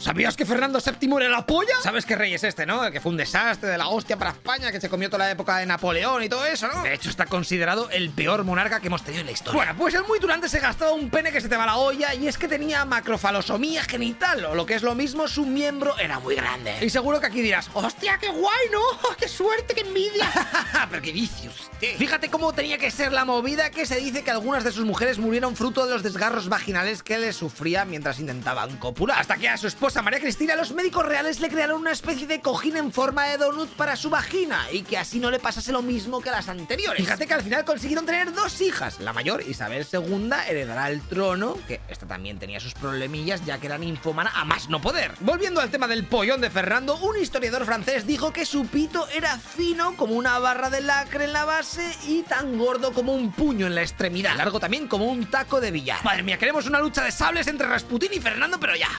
¿Sabías que Fernando VII era la polla? ¿Sabes qué rey es este, no? El que fue un desastre de la hostia para España, que se comió toda la época de Napoleón y todo eso, ¿no? De hecho, está considerado el peor monarca que hemos tenido en la historia. Bueno, pues el muy durante se gastaba un pene que se te va la olla y es que tenía macrofalosomía genital, o lo que es lo mismo, su miembro era muy grande. Y seguro que aquí dirás, ¡hostia, qué guay, ¿no? ¡Qué suerte, qué envidia! ¿Pero qué dice usted? Fíjate cómo tenía que ser la movida que se dice que algunas de sus mujeres murieron fruto de los desgarros vaginales que le sufría mientras intentaban copular. Hasta que a su esposa María Cristina los médicos reales le crearon una especie de cojín en forma de donut para su vagina y que así no le pasase lo mismo que a las anteriores. Fíjate que al final consiguieron tener dos hijas. La mayor, Isabel II, heredará el trono, que esta también tenía sus problemillas ya que era ninfómana a más no poder. Volviendo al tema del pollón de Fernando, un historiador francés dijo que su pito era fino como una barra de lacre en la base y tan gordo como un puño en la extremidad, largo también como un taco de billar. Madre mía, queremos una lucha de sables entre Rasputín y Fernando, pero ya.